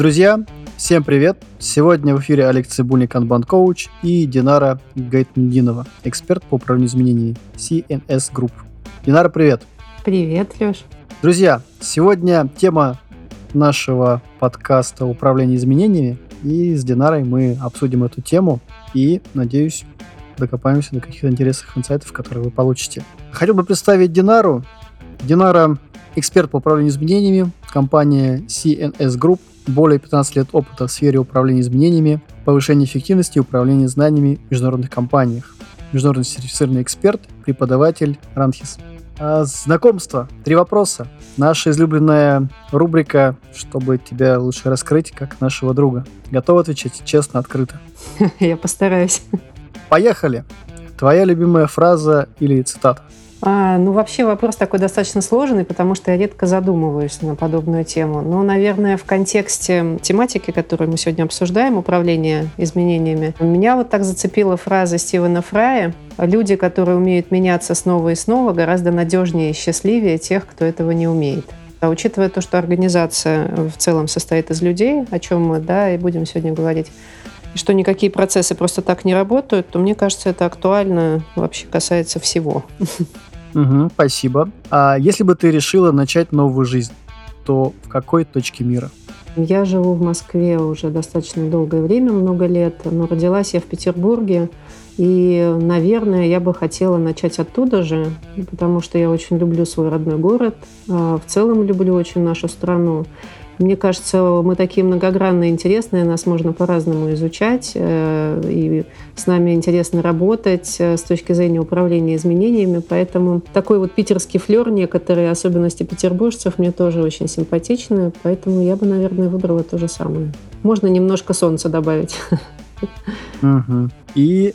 Друзья, всем привет! Сегодня в эфире Олег Цибульник, Kanban коуч и Динара Гайтмединова, эксперт по управлению изменениями CNS Group. Динара, привет! Привет, Леш! Друзья, сегодня тема нашего подкаста «Управление изменениями», и с Динарой мы обсудим эту тему и, надеюсь, докопаемся до каких-то интересных инсайтов, которые вы получите. Хотел бы представить Динару. Динара – эксперт по управлению изменениями, компания CNS Group, более 15 лет опыта в сфере управления изменениями, повышения эффективности и управления знаниями в международных компаниях. Международно сертифицированный эксперт, преподаватель Ранхис. А, знакомство. Три вопроса. Наша излюбленная рубрика, чтобы тебя лучше раскрыть, как нашего друга. Готов отвечать честно, открыто? Я постараюсь. Поехали. Твоя любимая фраза или цитата? А, ну, вообще вопрос такой достаточно сложный, потому что я редко задумываюсь на подобную тему. Но, наверное, в контексте тематики, которую мы сегодня обсуждаем, управление изменениями, меня вот так зацепила фраза Стивена Фрая «Люди, которые умеют меняться снова и снова, гораздо надежнее и счастливее тех, кто этого не умеет». А учитывая то, что организация в целом состоит из людей, о чем мы да, и будем сегодня говорить, и что никакие процессы просто так не работают, то мне кажется, это актуально вообще касается всего. Угу, спасибо. А если бы ты решила начать новую жизнь, то в какой точке мира? Я живу в Москве уже достаточно долгое время, много лет, но родилась я в Петербурге. И, наверное, я бы хотела начать оттуда же, потому что я очень люблю свой родной город, а в целом люблю очень нашу страну. Мне кажется, мы такие многогранные, интересные, нас можно по-разному изучать, э, и с нами интересно работать э, с точки зрения управления изменениями. Поэтому такой вот питерский флер, некоторые особенности петербуржцев мне тоже очень симпатичны, поэтому я бы, наверное, выбрала то же самое. Можно немножко солнца добавить. Угу. И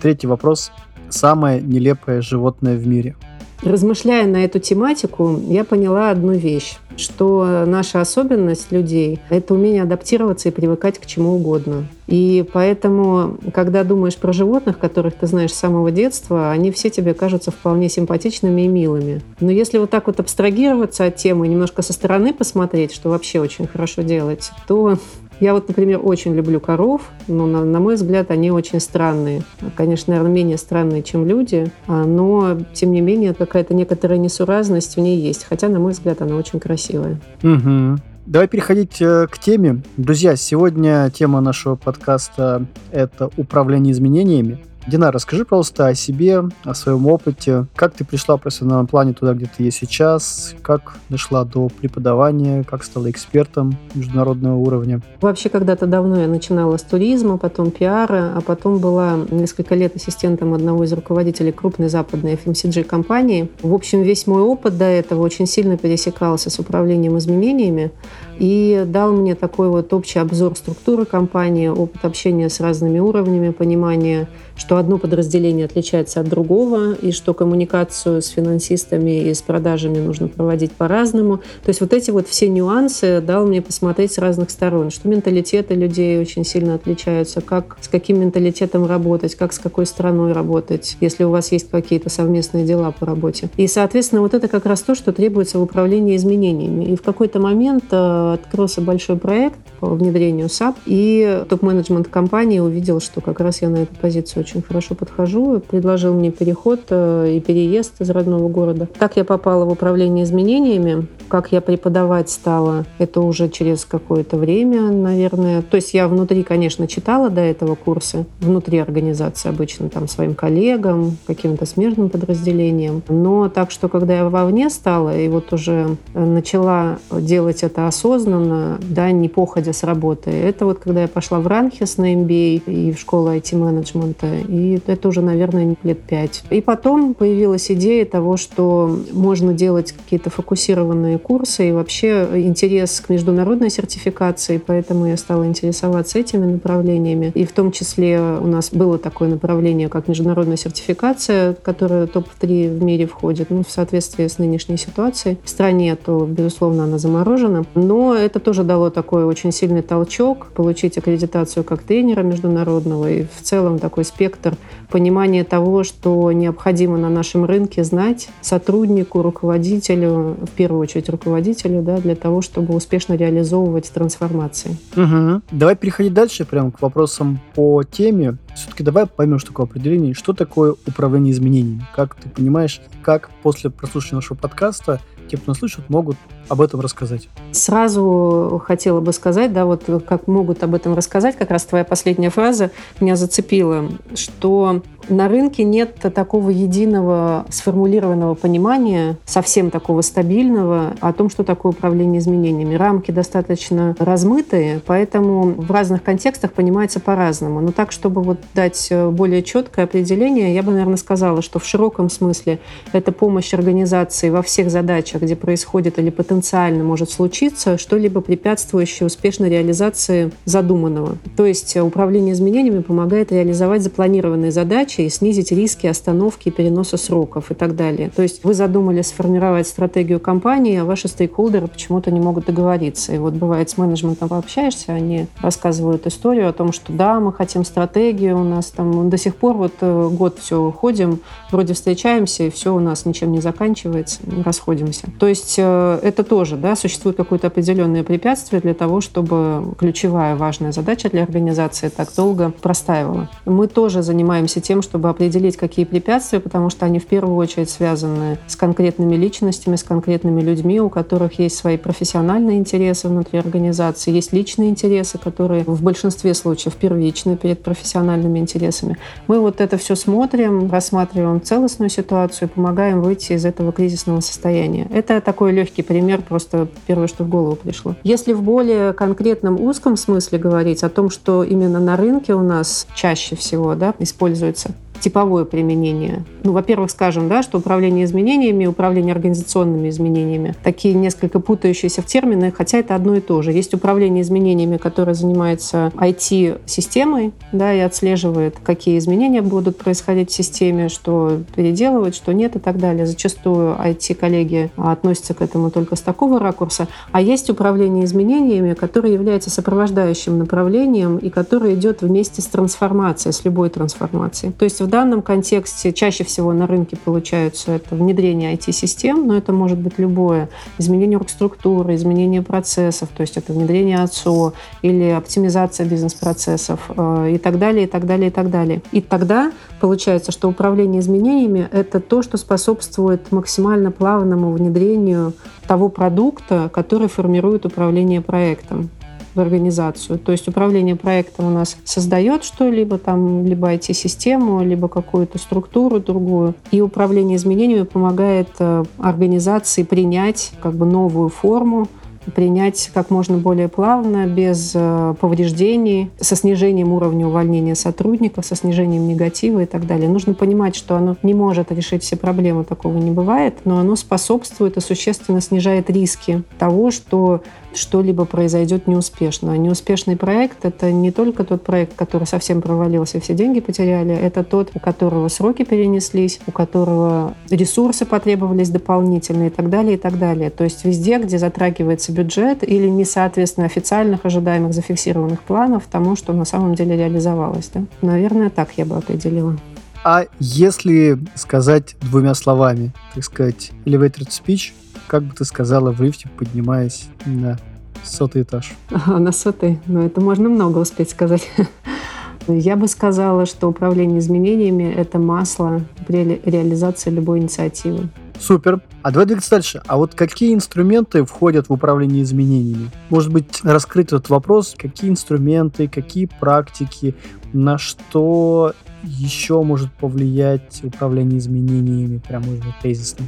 третий вопрос. Самое нелепое животное в мире – Размышляя на эту тематику, я поняла одну вещь, что наша особенность людей – это умение адаптироваться и привыкать к чему угодно. И поэтому, когда думаешь про животных, которых ты знаешь с самого детства, они все тебе кажутся вполне симпатичными и милыми. Но если вот так вот абстрагироваться от темы, немножко со стороны посмотреть, что вообще очень хорошо делать, то я вот, например, очень люблю коров, но, на, на мой взгляд, они очень странные. Конечно, наверное, менее странные, чем люди, а, но, тем не менее, какая-то некоторая несуразность в ней есть. Хотя, на мой взгляд, она очень красивая. Угу. Давай переходить э, к теме. Друзья, сегодня тема нашего подкаста – это управление изменениями. Дина, расскажи, пожалуйста, о себе, о своем опыте. Как ты пришла в профессиональном плане туда, где ты есть сейчас? Как дошла до преподавания? Как стала экспертом международного уровня? Вообще, когда-то давно я начинала с туризма, потом пиара, а потом была несколько лет ассистентом одного из руководителей крупной западной FMCG-компании. В общем, весь мой опыт до этого очень сильно пересекался с управлением изменениями и дал мне такой вот общий обзор структуры компании, опыт общения с разными уровнями, понимания, что одно подразделение отличается от другого, и что коммуникацию с финансистами и с продажами нужно проводить по-разному. То есть вот эти вот все нюансы дал мне посмотреть с разных сторон, что менталитеты людей очень сильно отличаются, как с каким менталитетом работать, как с какой страной работать, если у вас есть какие-то совместные дела по работе. И, соответственно, вот это как раз то, что требуется в управлении изменениями. И в какой-то момент э, открылся большой проект по внедрению SAP, и топ-менеджмент компании увидел, что как раз я на эту позицию очень хорошо подхожу, предложил мне переход э, и переезд из родного города. Так я попала в управление изменениями. Как я преподавать стала, это уже через какое-то время, наверное. То есть я внутри, конечно, читала до этого курсы, внутри организации обычно, там, своим коллегам, каким-то смежным подразделениям. Но так что, когда я вовне стала и вот уже начала делать это осознанно, да, не походя с работы, это вот когда я пошла в Ранхес на MBA и в школу IT-менеджмента, и это уже, наверное, лет пять. И потом появилась идея того, что можно делать какие-то фокусированные курсы и вообще интерес к международной сертификации, поэтому я стала интересоваться этими направлениями. И в том числе у нас было такое направление, как международная сертификация, которая топ-3 в мире входит, ну, в соответствии с нынешней ситуацией. В стране, то, безусловно, она заморожена. Но это тоже дало такой очень сильный толчок получить аккредитацию как тренера международного и в целом такой спектр фактор понимание того, что необходимо на нашем рынке знать сотруднику, руководителю, в первую очередь руководителю, да, для того, чтобы успешно реализовывать трансформации. Угу. Давай переходить дальше прямо к вопросам по теме. Все-таки давай поймем, что такое определение, что такое управление изменениями. Как ты понимаешь, как после прослушивания нашего подкаста те, кто нас слышит, могут об этом рассказать? Сразу хотела бы сказать, да, вот как могут об этом рассказать, как раз твоя последняя фраза меня зацепила, что на рынке нет такого единого сформулированного понимания, совсем такого стабильного, о том, что такое управление изменениями. Рамки достаточно размытые, поэтому в разных контекстах понимается по-разному. Но так, чтобы вот дать более четкое определение, я бы, наверное, сказала, что в широком смысле это помощь организации во всех задачах, где происходит или потенциально может случиться что-либо препятствующее успешной реализации задуманного. То есть управление изменениями помогает реализовать запланированные задачи, и снизить риски остановки и переноса сроков и так далее. То есть вы задумали сформировать стратегию компании, а ваши стейкхолдеры почему-то не могут договориться. И вот бывает с менеджментом пообщаешься, они рассказывают историю о том, что да, мы хотим стратегию, у нас там до сих пор вот э, год все ходим, вроде встречаемся, и все у нас ничем не заканчивается, расходимся. То есть э, это тоже, да, существует какое-то определенное препятствие для того, чтобы ключевая важная задача для организации так долго простаивала. Мы тоже занимаемся тем, чтобы определить, какие препятствия, потому что они в первую очередь связаны с конкретными личностями, с конкретными людьми, у которых есть свои профессиональные интересы внутри организации, есть личные интересы, которые в большинстве случаев первичны перед профессиональными интересами. Мы вот это все смотрим, рассматриваем целостную ситуацию, помогаем выйти из этого кризисного состояния. Это такой легкий пример, просто первое, что в голову пришло. Если в более конкретном узком смысле говорить о том, что именно на рынке у нас чаще всего да, используется типовое применение. Ну, во-первых, скажем, да, что управление изменениями, управление организационными изменениями, такие несколько путающиеся термины, хотя это одно и то же. Есть управление изменениями, которое занимается IT-системой, да, и отслеживает, какие изменения будут происходить в системе, что переделывать, что нет и так далее. Зачастую IT-коллеги относятся к этому только с такого ракурса. А есть управление изменениями, которое является сопровождающим направлением и которое идет вместе с трансформацией, с любой трансформацией. То есть в данном контексте чаще всего на рынке получаются это внедрение IT-систем, но это может быть любое. Изменение оргструктуры, изменение процессов, то есть это внедрение АЦО или оптимизация бизнес-процессов э, и так далее, и так далее, и так далее. И тогда получается, что управление изменениями — это то, что способствует максимально плавному внедрению того продукта, который формирует управление проектом в организацию. То есть управление проектом у нас создает что-либо, там, либо IT-систему, либо какую-то структуру другую. И управление изменениями помогает э, организации принять как бы новую форму, принять как можно более плавно, без э, повреждений, со снижением уровня увольнения сотрудников, со снижением негатива и так далее. Нужно понимать, что оно не может решить все проблемы, такого не бывает, но оно способствует и существенно снижает риски того, что что-либо произойдет неуспешно. А неуспешный проект — это не только тот проект, который совсем провалился, все деньги потеряли, это тот, у которого сроки перенеслись, у которого ресурсы потребовались дополнительные и так далее, и так далее. То есть везде, где затрагивается бюджет или не соответственно официальных ожидаемых зафиксированных планов тому, что на самом деле реализовалось. Да? Наверное, так я бы определила. А если сказать двумя словами, так сказать, elevator speech, как бы ты сказала в лифте, поднимаясь на сотый этаж? А, на сотый? Ну, это можно много успеть сказать. Я бы сказала, что управление изменениями — это масло при реализации любой инициативы. Супер. А давай двигаться дальше. А вот какие инструменты входят в управление изменениями? Может быть, раскрыть этот вопрос, какие инструменты, какие практики, на что еще может повлиять управление изменениями, прям быть, тезисно?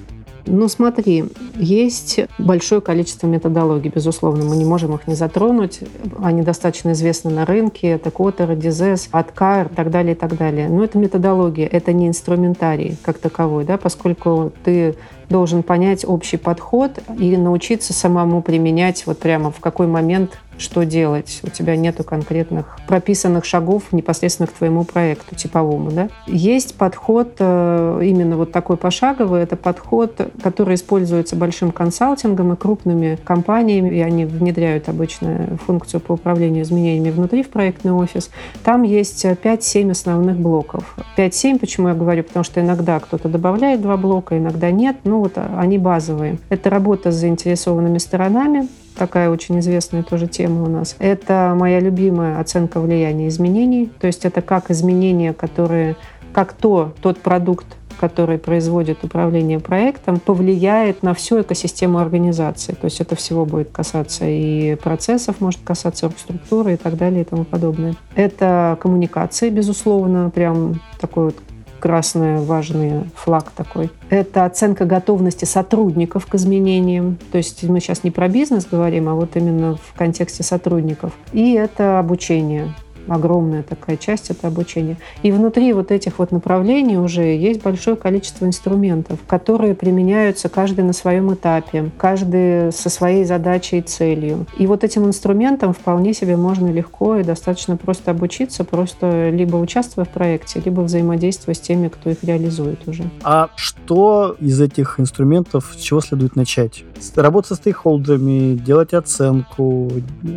Ну, смотри, есть большое количество методологий, безусловно, мы не можем их не затронуть. Они достаточно известны на рынке. Это Коттер, Дизес, Аткар и так далее, и так далее. Но это методология, это не инструментарий как таковой, да, поскольку ты должен понять общий подход и научиться самому применять вот прямо в какой момент что делать. У тебя нету конкретных прописанных шагов непосредственно к твоему проекту типовому. Да? Есть подход э, именно вот такой пошаговый. Это подход, который используется большим консалтингом и крупными компаниями. И они внедряют обычно функцию по управлению изменениями внутри в проектный офис. Там есть 5-7 основных блоков. 5-7, почему я говорю? Потому что иногда кто-то добавляет два блока, иногда нет. Ну вот они базовые. Это работа с заинтересованными сторонами, такая очень известная тоже тема у нас. Это моя любимая оценка влияния изменений. То есть это как изменения, которые, как то, тот продукт, который производит управление проектом, повлияет на всю экосистему организации. То есть это всего будет касаться и процессов, может касаться структуры и так далее и тому подобное. Это коммуникации, безусловно, прям такой вот красный важный флаг такой. Это оценка готовности сотрудников к изменениям. То есть мы сейчас не про бизнес говорим, а вот именно в контексте сотрудников. И это обучение огромная такая часть это обучение. И внутри вот этих вот направлений уже есть большое количество инструментов, которые применяются каждый на своем этапе, каждый со своей задачей и целью. И вот этим инструментам вполне себе можно легко и достаточно просто обучиться, просто либо участвуя в проекте, либо взаимодействуя с теми, кто их реализует уже. А что из этих инструментов, с чего следует начать? Работать со стейкхолдерами, делать оценку,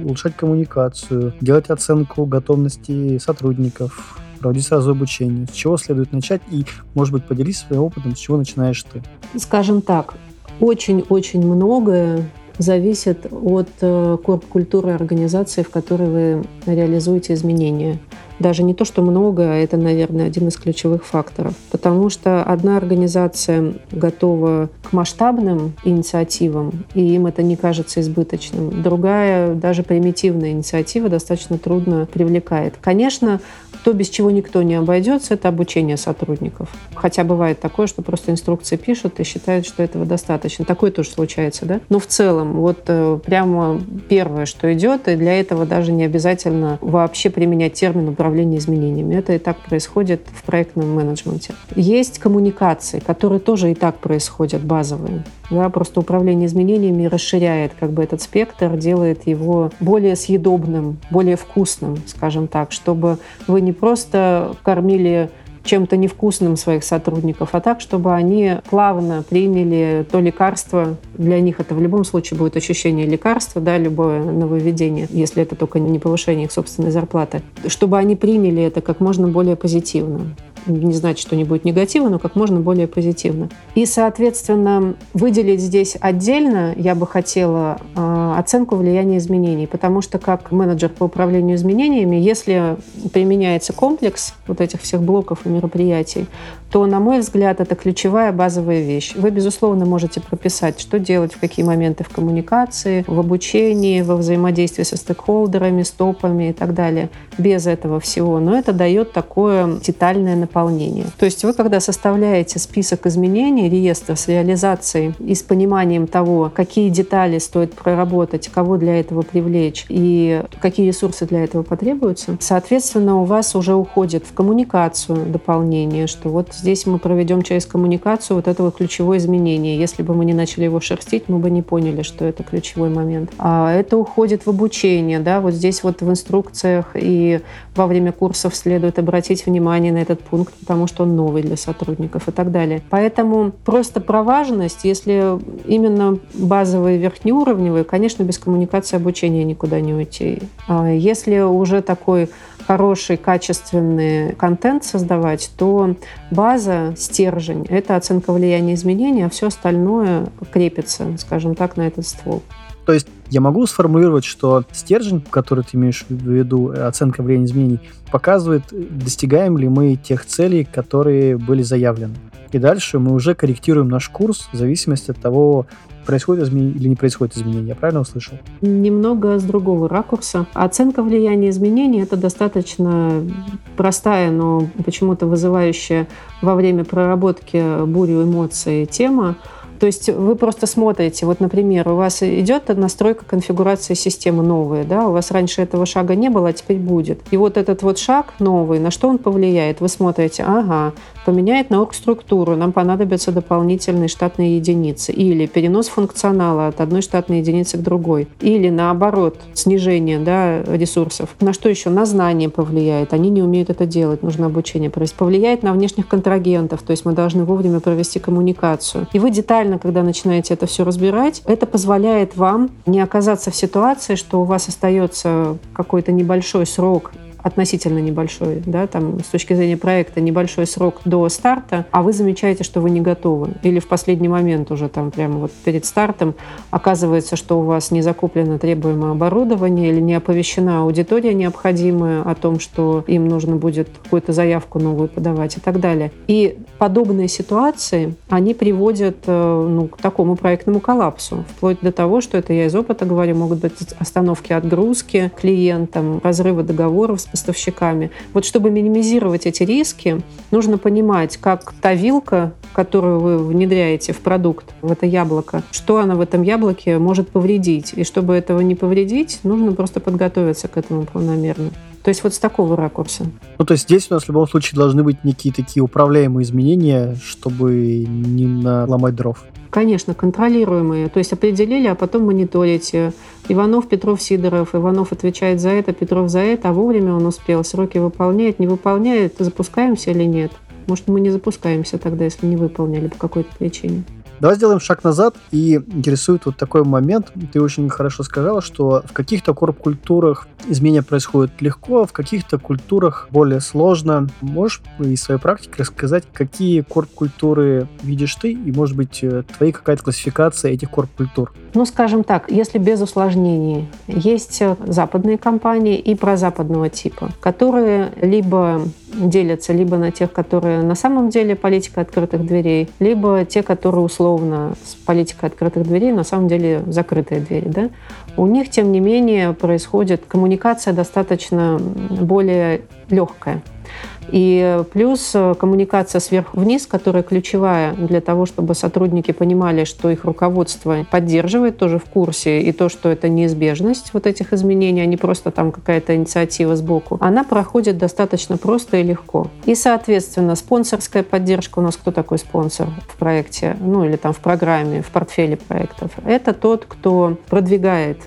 улучшать коммуникацию, делать оценку готовности готовности сотрудников, проводить сразу обучение. С чего следует начать? И, может быть, поделись своим опытом, с чего начинаешь ты? Скажем так, очень-очень многое зависит от э, корп-культуры организации, в которой вы реализуете изменения даже не то, что много, а это, наверное, один из ключевых факторов. Потому что одна организация готова к масштабным инициативам, и им это не кажется избыточным. Другая, даже примитивная инициатива достаточно трудно привлекает. Конечно, то, без чего никто не обойдется, это обучение сотрудников. Хотя бывает такое, что просто инструкции пишут и считают, что этого достаточно. Такое тоже случается, да? Но в целом, вот э, прямо первое, что идет, и для этого даже не обязательно вообще применять термин управление изменениями. Это и так происходит в проектном менеджменте. Есть коммуникации, которые тоже и так происходят, базовые. Да, просто управление изменениями расширяет как бы этот спектр, делает его более съедобным, более вкусным, скажем так, чтобы вы не просто кормили чем-то невкусным своих сотрудников, а так, чтобы они плавно приняли то лекарство. Для них это в любом случае будет ощущение лекарства, да, любое нововведение, если это только не повышение их собственной зарплаты, чтобы они приняли это как можно более позитивно не значит, что не будет негатива, но как можно более позитивно. И, соответственно, выделить здесь отдельно я бы хотела э, оценку влияния изменений, потому что как менеджер по управлению изменениями, если применяется комплекс вот этих всех блоков и мероприятий, то, на мой взгляд, это ключевая базовая вещь. Вы, безусловно, можете прописать, что делать в какие моменты в коммуникации, в обучении, во взаимодействии со стейкхолдерами, стопами и так далее. Без этого всего. Но это дает такое детальное наполнение. То есть вы, когда составляете список изменений, реестр с реализацией и с пониманием того, какие детали стоит проработать, кого для этого привлечь и какие ресурсы для этого потребуются, соответственно, у вас уже уходит в коммуникацию дополнение, что вот здесь мы проведем через коммуникацию вот этого ключевое изменение. Если бы мы не начали его шерстить, мы бы не поняли, что это ключевой момент. А это уходит в обучение, да, вот здесь вот в инструкциях и во время курсов следует обратить внимание на этот пункт, потому что он новый для сотрудников и так далее. Поэтому просто про важность, если именно базовые верхнеуровневые, конечно, без коммуникации обучения никуда не уйти. А если уже такой хороший, качественный контент создавать, то база, стержень — это оценка влияния изменений, а все остальное крепится, скажем так, на этот ствол. То есть я могу сформулировать, что стержень, который ты имеешь в виду, э, оценка влияния изменений, показывает, достигаем ли мы тех целей, которые были заявлены. И дальше мы уже корректируем наш курс в зависимости от того, происходит изменение или не происходит изменение. Я правильно услышал? Немного с другого ракурса. Оценка влияния изменений — это достаточно простая, но почему-то вызывающая во время проработки бурю эмоций тема. То есть вы просто смотрите, вот, например, у вас идет настройка конфигурации системы новая, да, у вас раньше этого шага не было, а теперь будет. И вот этот вот шаг новый, на что он повлияет? Вы смотрите, ага, поменяет на структуру, нам понадобятся дополнительные штатные единицы. Или перенос функционала от одной штатной единицы к другой. Или наоборот, снижение да, ресурсов. На что еще? На знание повлияет. Они не умеют это делать, нужно обучение провести. Повлияет на внешних контрагентов, то есть мы должны вовремя провести коммуникацию. И вы детально, когда начинаете это все разбирать, это позволяет вам не оказаться в ситуации, что у вас остается какой-то небольшой срок относительно небольшой, да, там с точки зрения проекта небольшой срок до старта, а вы замечаете, что вы не готовы. Или в последний момент уже там прямо вот перед стартом оказывается, что у вас не закуплено требуемое оборудование или не оповещена аудитория необходимая о том, что им нужно будет какую-то заявку новую подавать и так далее. И подобные ситуации, они приводят э, ну, к такому проектному коллапсу, вплоть до того, что это я из опыта говорю, могут быть остановки отгрузки клиентам, разрывы договоров с поставщиками. Вот чтобы минимизировать эти риски, нужно понимать, как та вилка, которую вы внедряете в продукт, в это яблоко, что она в этом яблоке может повредить. И чтобы этого не повредить, нужно просто подготовиться к этому планомерно. То есть вот с такого ракурса. Ну, то есть здесь у нас в любом случае должны быть некие такие управляемые изменения, чтобы не наломать дров. Конечно, контролируемые. То есть определили, а потом мониторите. Иванов, Петров, Сидоров. Иванов отвечает за это, Петров за это, а вовремя он успел, сроки выполняет, не выполняет, запускаемся или нет. Может, мы не запускаемся тогда, если не выполнили по какой-то причине. Давай сделаем шаг назад, и интересует вот такой момент. Ты очень хорошо сказала, что в каких-то корп-культурах изменения происходят легко, а в каких-то культурах более сложно. Можешь из своей практики рассказать, какие корп-культуры видишь ты, и, может быть, э, твоя какая-то классификация этих корп-культур? Ну, скажем так, если без усложнений, есть э, западные компании и прозападного типа, которые либо делятся либо на тех, которые на самом деле политика открытых дверей, либо те, которые условно с политикой открытых дверей, на самом деле закрытые двери. Да? У них, тем не менее, происходит коммуникация достаточно более легкая. И плюс э, коммуникация сверху вниз, которая ключевая для того, чтобы сотрудники понимали, что их руководство поддерживает тоже в курсе, и то, что это неизбежность вот этих изменений, а не просто там какая-то инициатива сбоку, она проходит достаточно просто и легко. И, соответственно, спонсорская поддержка у нас кто такой спонсор в проекте, ну или там в программе, в портфеле проектов? Это тот, кто продвигает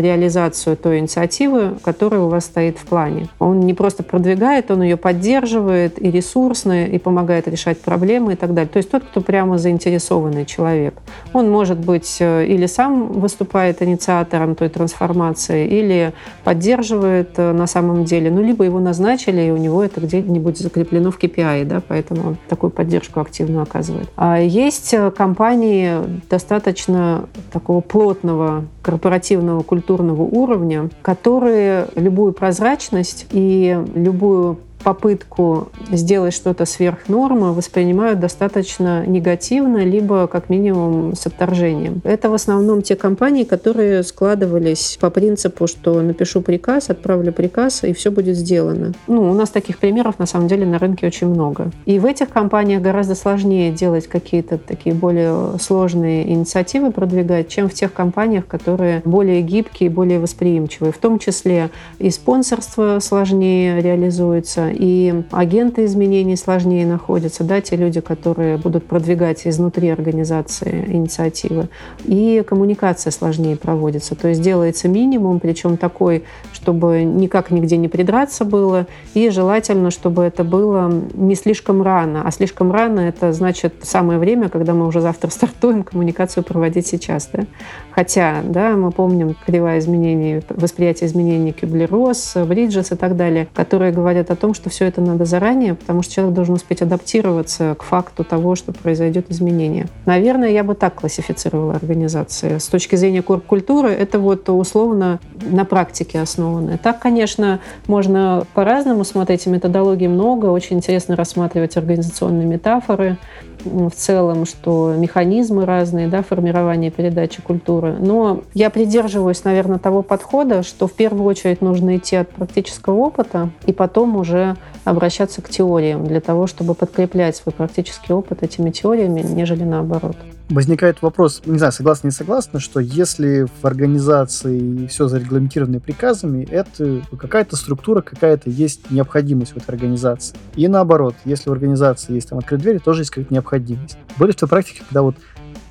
реализацию той инициативы, которая у вас стоит в плане. Он не просто продвигает, он ее поддерживает и ресурсно, и помогает решать проблемы и так далее. То есть тот, кто прямо заинтересованный человек. Он может быть э, или сам выступает инициатором той трансформации, или поддерживает э, на самом деле, ну, либо его назначили, и у него это где-нибудь закреплено в KPI, да, поэтому он такую поддержку активно оказывает. А есть э, компании достаточно такого плотного корпоративного культурного уровня, которые любую прозрачность и любую попытку сделать что-то сверх нормы воспринимают достаточно негативно, либо как минимум с отторжением. Это в основном те компании, которые складывались по принципу, что напишу приказ, отправлю приказ, и все будет сделано. Ну, у нас таких примеров на самом деле на рынке очень много. И в этих компаниях гораздо сложнее делать какие-то такие более сложные инициативы продвигать, чем в тех компаниях, которые более гибкие, более восприимчивые. В том числе и спонсорство сложнее реализуется, и агенты изменений сложнее находятся, да, те люди, которые будут продвигать изнутри организации инициативы, и коммуникация сложнее проводится, то есть делается минимум, причем такой, чтобы никак нигде не придраться было, и желательно, чтобы это было не слишком рано, а слишком рано это значит самое время, когда мы уже завтра стартуем коммуникацию проводить сейчас, да. Хотя, да, мы помним кривая изменений, восприятие изменений Кюблер-Росс, Бриджес и так далее, которые говорят о том, что что все это надо заранее, потому что человек должен успеть адаптироваться к факту того, что произойдет изменение. Наверное, я бы так классифицировала организации. С точки зрения корп-культуры, это вот условно на практике основанное. Так, конечно, можно по-разному смотреть, и методологий много, очень интересно рассматривать организационные метафоры, в целом, что механизмы разные, да, формирование передачи культуры. Но я придерживаюсь, наверное, того подхода, что в первую очередь нужно идти от практического опыта и потом уже обращаться к теориям для того, чтобы подкреплять свой практический опыт этими теориями, нежели наоборот. Возникает вопрос, не знаю, согласны, не согласны, что если в организации все зарегламентировано приказами, это какая-то структура, какая-то есть необходимость в этой организации. И наоборот, если в организации есть там открытые двери, тоже есть какая-то необходимость. Были в той практике, когда вот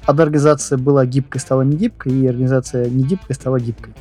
одна организация была гибкой, стала не гибкой, и организация не гибкой стала гибкой?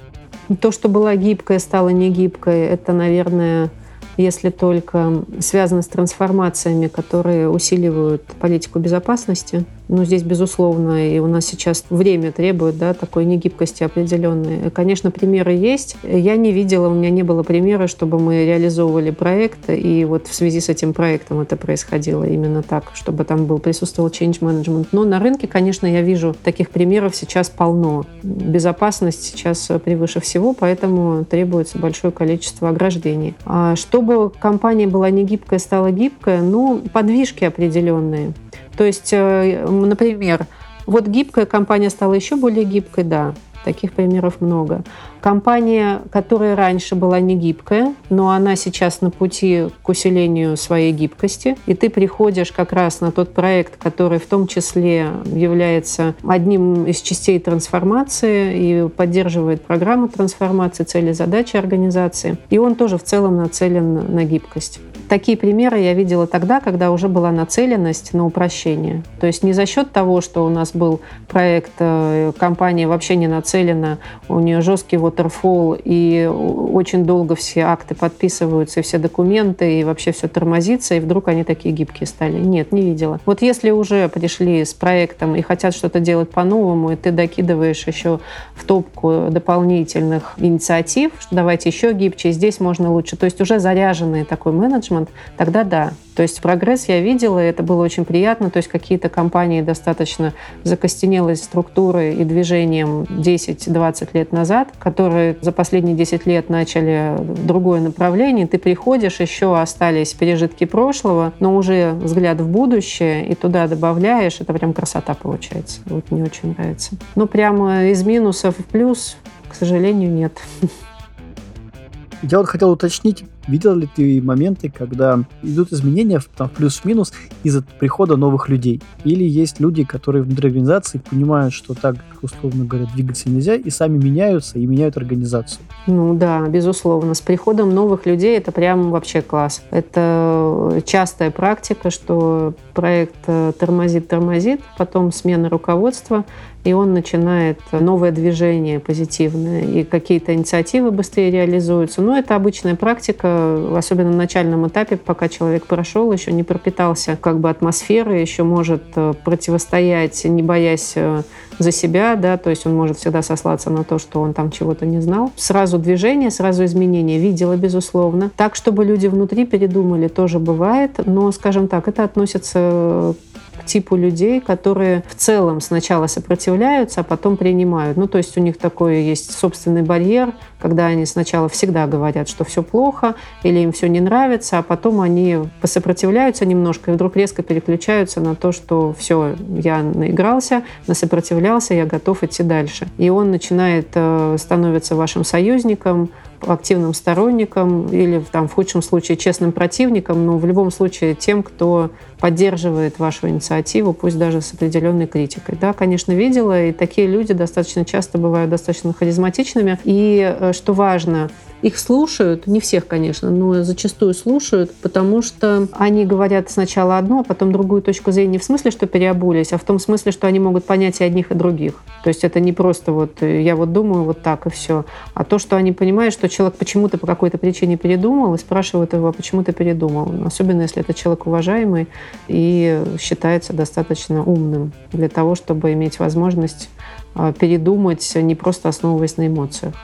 То, что была гибкая, стала не гибкой, это, наверное, если только связано с трансформациями, которые усиливают политику безопасности, ну, здесь, безусловно, и у нас сейчас время требует да, такой негибкости определенной. Конечно, примеры есть. Я не видела, у меня не было примера, чтобы мы реализовывали проект, и вот в связи с этим проектом это происходило именно так, чтобы там был присутствовал change management. Но на рынке, конечно, я вижу таких примеров сейчас полно. Безопасность сейчас превыше всего, поэтому требуется большое количество ограждений. А чтобы компания была не гибкая, стала гибкая, ну, подвижки определенные. То есть, э, например, вот гибкая компания стала еще более гибкой, да, таких примеров много. Компания, которая раньше была не гибкая, но она сейчас на пути к усилению своей гибкости, и ты приходишь как раз на тот проект, который в том числе является одним из частей трансформации и поддерживает программу трансформации, цели, задачи организации, и он тоже в целом нацелен на гибкость. Такие примеры я видела тогда, когда уже была нацеленность на упрощение. То есть не за счет того, что у нас был проект, э, компания вообще не нацелена, у нее жесткий waterfall, и очень долго все акты подписываются, и все документы, и вообще все тормозится, и вдруг они такие гибкие стали. Нет, не видела. Вот если уже пришли с проектом и хотят что-то делать по-новому, и ты докидываешь еще в топку дополнительных инициатив, что давайте еще гибче, здесь можно лучше. То есть уже заряженный такой менеджмент, менеджмент, тогда да. То есть прогресс я видела, и это было очень приятно. То есть какие-то компании достаточно закостенелой структурой и движением 10-20 лет назад, которые за последние 10 лет начали другое направление. Ты приходишь, еще остались пережитки прошлого, но уже взгляд в будущее, и туда добавляешь. Это прям красота получается. Вот мне очень нравится. Ну, прямо из минусов в плюс, к сожалению, нет. Я вот хотел уточнить, видел ли ты моменты, когда идут изменения там, плюс-минус из-за прихода новых людей? Или есть люди, которые внутри организации понимают, что так, условно говоря, двигаться нельзя, и сами меняются и меняют организацию? Ну да, безусловно. С приходом новых людей это прям вообще класс. Это частая практика, что проект тормозит-тормозит, э, потом смена руководства, и он начинает новое движение позитивное, и какие-то инициативы быстрее реализуются. Но это обычная практика, особенно на начальном этапе, пока человек прошел, еще не пропитался как бы атмосферой, еще может э, противостоять, не боясь э, за себя, да, то есть он может всегда сослаться на то, что он там чего-то не знал. Сразу движение, сразу изменения видела, безусловно. Так, чтобы люди внутри передумали, тоже бывает, но, скажем так, это относится к типу людей, которые в целом сначала сопротивляются, а потом принимают. Ну, то есть у них такой есть собственный барьер, когда они сначала всегда говорят, что все плохо или им все не нравится, а потом они посопротивляются немножко и вдруг резко переключаются на то, что все, я наигрался, насопротивлялся, я готов идти дальше. И он начинает э, становиться вашим союзником, активным сторонником или там, в худшем случае честным противником, но в любом случае тем, кто поддерживает вашу инициативу, пусть даже с определенной критикой. Да, конечно, видела, и такие люди достаточно часто бывают достаточно харизматичными. И э, что важно, их слушают, не всех, конечно, но зачастую слушают, потому что они говорят сначала одно, а потом другую точку зрения. Не в смысле, что переобулись, а в том смысле, что они могут понять и одних, и других. То есть это не просто вот э, я вот думаю вот так и все, а то, что они понимают, что человек почему-то по какой-то причине передумал и спрашивают его, а почему ты передумал. Особенно если это человек уважаемый и считается достаточно умным для того, чтобы иметь возможность а, передумать, не просто основываясь на эмоциях.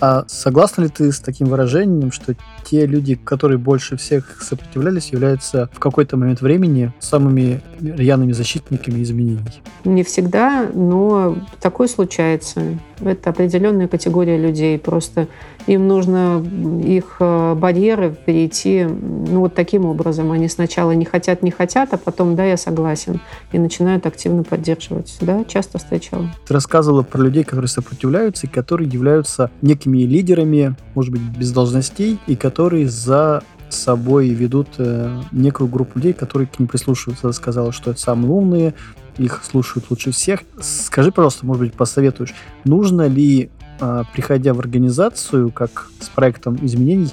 А согласна ли ты с таким выражением, что те люди, которые больше всех сопротивлялись, являются в какой-то момент времени самыми рьяными защитниками изменений? Не всегда, но такое случается. Это определенная категория людей. Просто им нужно их э, барьеры перейти ну, вот таким образом. Они сначала не хотят, не хотят, а потом, да, я согласен. И начинают активно поддерживать. Да, часто встречала. Ты рассказывала про людей, которые сопротивляются и которые являются некими лидерами, может быть, без должностей, и которые за собой ведут э, некую группу людей, которые к ним прислушиваются. Сказала, что это самые умные, их слушают лучше всех. Скажи, пожалуйста, может быть, посоветуешь, нужно ли, э, приходя в организацию, как с проектом изменений,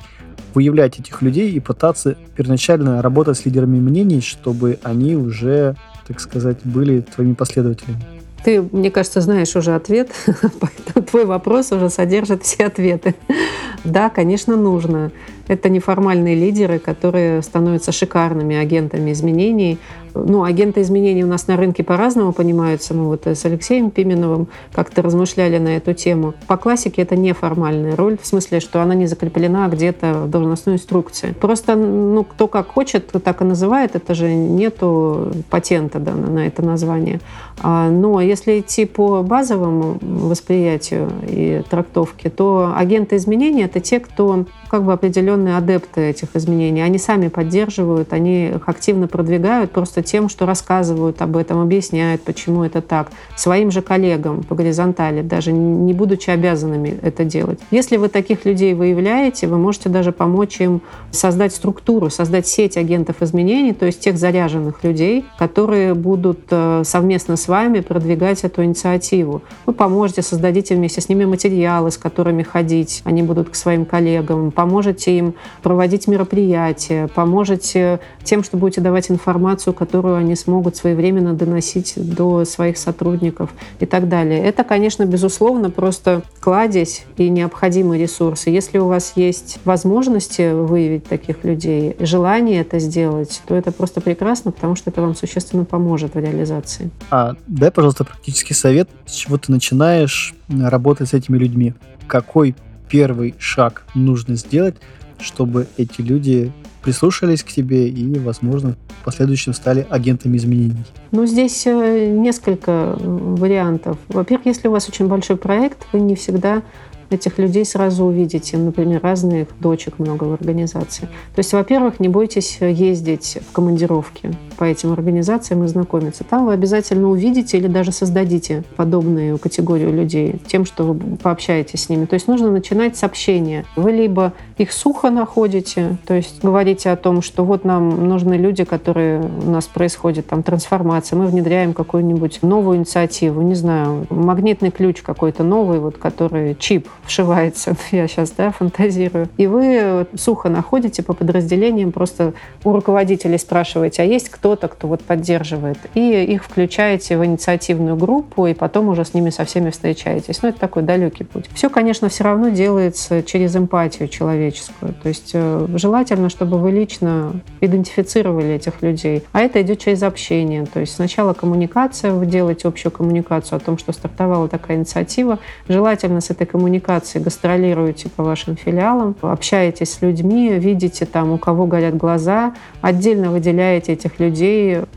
выявлять этих людей и пытаться первоначально работать с лидерами мнений, чтобы они уже, так сказать, были твоими последователями? Ты, мне кажется, знаешь уже ответ, поэтому твой вопрос уже содержит все ответы. Да, конечно, нужно. Это неформальные лидеры, которые становятся шикарными агентами изменений. Ну, агенты изменений у нас на рынке по-разному понимаются. Мы вот с Алексеем Пименовым как-то размышляли на эту тему. По классике это неформальная роль, в смысле, что она не закреплена где-то в должностной инструкции. Просто, ну, кто как хочет, так и называет. Это же нету патента да, на, это название. А, но если идти по базовому восприятию и трактовке, то агенты изменений — это те, кто как бы определенные адепты этих изменений. Они сами поддерживают, они их активно продвигают просто тем, что рассказывают об этом, объясняют, почему это так, своим же коллегам по горизонтали, даже не будучи обязанными это делать. Если вы таких людей выявляете, вы можете даже помочь им создать структуру, создать сеть агентов изменений, то есть тех заряженных людей, которые будут э, совместно с вами продвигать эту инициативу. Вы поможете, создадите вместе с ними материалы, с которыми ходить, они будут к своим коллегам, поможете им проводить мероприятия, поможете тем, что будете давать информацию, которую они смогут своевременно доносить до своих сотрудников и так далее. Это, конечно, безусловно, просто кладезь и необходимые ресурсы. Если у вас есть возможности выявить таких людей, желание это сделать, то это просто прекрасно, потому что это вам существенно поможет в реализации. А дай, пожалуйста, практический совет, с чего ты начинаешь работать с этими людьми. Какой первый шаг нужно сделать, чтобы эти люди прислушались к тебе и, возможно, в последующем стали агентами изменений? Ну, здесь э, несколько вариантов. Во-первых, если у вас очень большой проект, вы не всегда этих людей сразу увидите, например, разных дочек много в организации. То есть, во-первых, не бойтесь ездить в командировки по этим организациям и знакомиться. Там вы обязательно увидите или даже создадите подобную категорию людей тем, что вы пообщаетесь с ними. То есть нужно начинать с общения. Вы либо их сухо находите, то есть говорите о том, что вот нам нужны люди, которые у нас происходит там трансформация, мы внедряем какую-нибудь новую инициативу, не знаю, магнитный ключ какой-то новый, вот который чип вшивается, я сейчас да, фантазирую. И вы сухо находите по подразделениям, просто у руководителей спрашиваете, а есть кто-то, кто вот поддерживает, и их включаете в инициативную группу, и потом уже с ними со всеми встречаетесь. Ну, это такой далекий путь. Все, конечно, все равно делается через эмпатию человеческую. То есть э, желательно, чтобы вы лично идентифицировали этих людей. А это идет через общение. То есть сначала коммуникация, вы делаете общую коммуникацию о том, что стартовала такая инициатива. Желательно с этой коммуникацией гастролируете по вашим филиалам, общаетесь с людьми, видите там, у кого горят глаза, отдельно выделяете этих людей,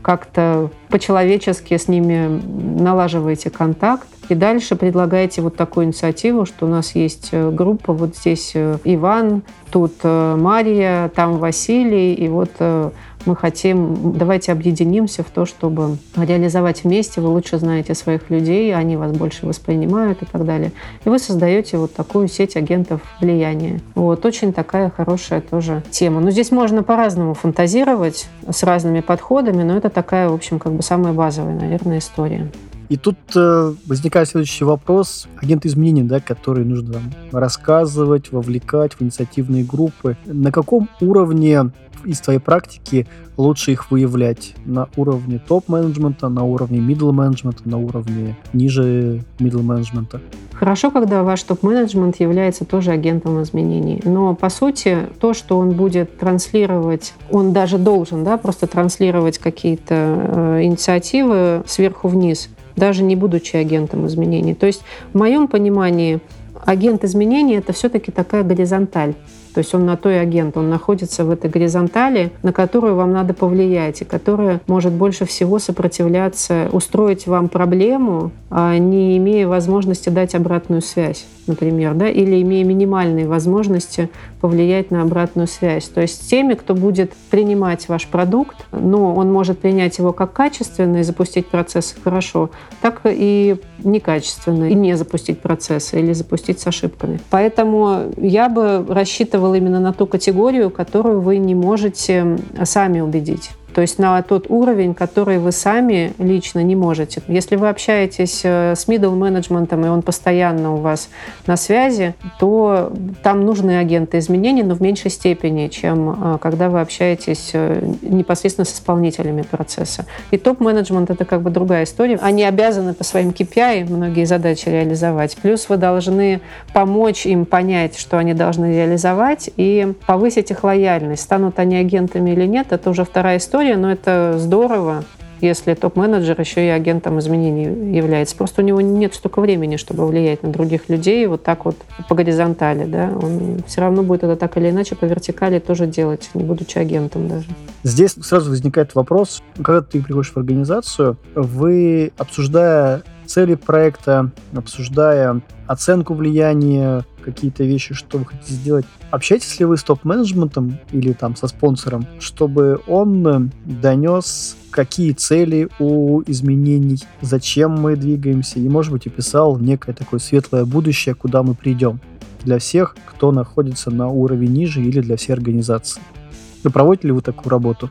как-то по-человечески с ними налаживаете контакт, и дальше предлагаете вот такую инициативу, что у нас есть э, группа, вот здесь э, Иван, тут э, Мария, там Василий, и вот мы хотим, давайте объединимся в то, чтобы реализовать вместе. Вы лучше знаете своих людей, они вас больше воспринимают и так далее. И вы создаете вот такую сеть агентов влияния. Вот, очень такая хорошая тоже тема. Но здесь можно по-разному фантазировать с разными подходами, но это такая, в общем, как бы самая базовая, наверное, история. И тут э, возникает следующий вопрос. Агенты изменений, да, которые нужно рассказывать, вовлекать в инициативные группы. На каком уровне из твоей практики лучше их выявлять? На уровне топ-менеджмента, на уровне middle менеджмента, на уровне ниже middle менеджмента? Хорошо, когда ваш топ-менеджмент является тоже агентом изменений. Но, по сути, то, что он будет транслировать, он даже должен да, просто транслировать какие-то э, инициативы сверху вниз, даже не будучи агентом изменений. То есть, в моем понимании, агент изменений — это все-таки такая горизонталь. То есть он на той агент, он находится в этой горизонтали, на которую вам надо повлиять, и которая может больше всего сопротивляться, устроить вам проблему, а не имея возможности дать обратную связь, например, да, или имея минимальные возможности повлиять на обратную связь. То есть теми, кто будет принимать ваш продукт, но он может принять его как качественный и запустить процесс хорошо, так и некачественно и не запустить процессы или запустить с ошибками. Поэтому я бы рассчитывала именно на ту категорию, которую вы не можете сами убедить то есть на тот уровень, который вы сами лично не можете. Если вы общаетесь э, с middle менеджментом, и он постоянно у вас на связи, то там нужны агенты изменений, но в меньшей степени, чем э, когда вы общаетесь э, непосредственно с исполнителями процесса. И топ-менеджмент — это как бы другая история. Они обязаны по своим KPI многие задачи реализовать. Плюс вы должны помочь им понять, что они должны реализовать, и повысить их лояльность. Станут они агентами или нет, это уже вторая история, история, но это здорово, если топ-менеджер еще и агентом изменений является. Просто у него нет столько времени, чтобы влиять на других людей вот так вот по горизонтали. Да? Он все равно будет это так или иначе по вертикали тоже делать, не будучи агентом даже. Здесь сразу возникает вопрос, когда ты приходишь в организацию, вы, обсуждая цели проекта, обсуждая оценку влияния, какие-то вещи, что вы хотите сделать. Общаетесь ли вы с топ-менеджментом или там со спонсором, чтобы он донес какие цели у изменений, зачем мы двигаемся, и, может быть, описал некое такое светлое будущее, куда мы придем для всех, кто находится на уровне ниже или для всей организации. Вы проводите ли вы такую работу?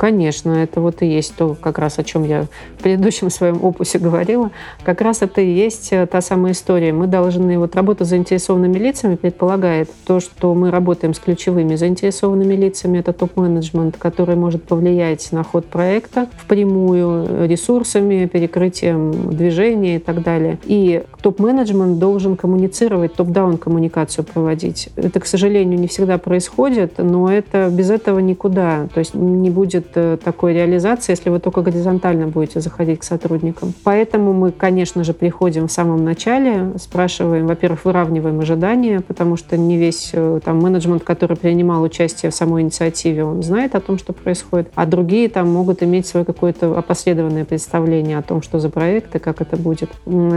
Конечно, это вот и есть то, как раз о чем я в предыдущем своем опусе говорила. Как раз это и есть э, та самая история. Мы должны, вот работа с заинтересованными лицами предполагает то, что мы работаем с ключевыми заинтересованными лицами. Это топ-менеджмент, который может повлиять на ход проекта впрямую э, ресурсами, перекрытием движения и так далее. И топ-менеджмент должен коммуницировать, топ-даун коммуникацию проводить. Это, к сожалению, не всегда происходит, но это без этого никуда. То есть не будет такой реализации, если вы только горизонтально будете заходить к сотрудникам. Поэтому мы, конечно же, приходим в самом начале, спрашиваем, во-первых, выравниваем ожидания, потому что не весь э, там менеджмент, который принимал участие в самой инициативе, он знает о том, что происходит, а другие там могут иметь свое какое-то опосредованное представление о том, что за проект и как это будет.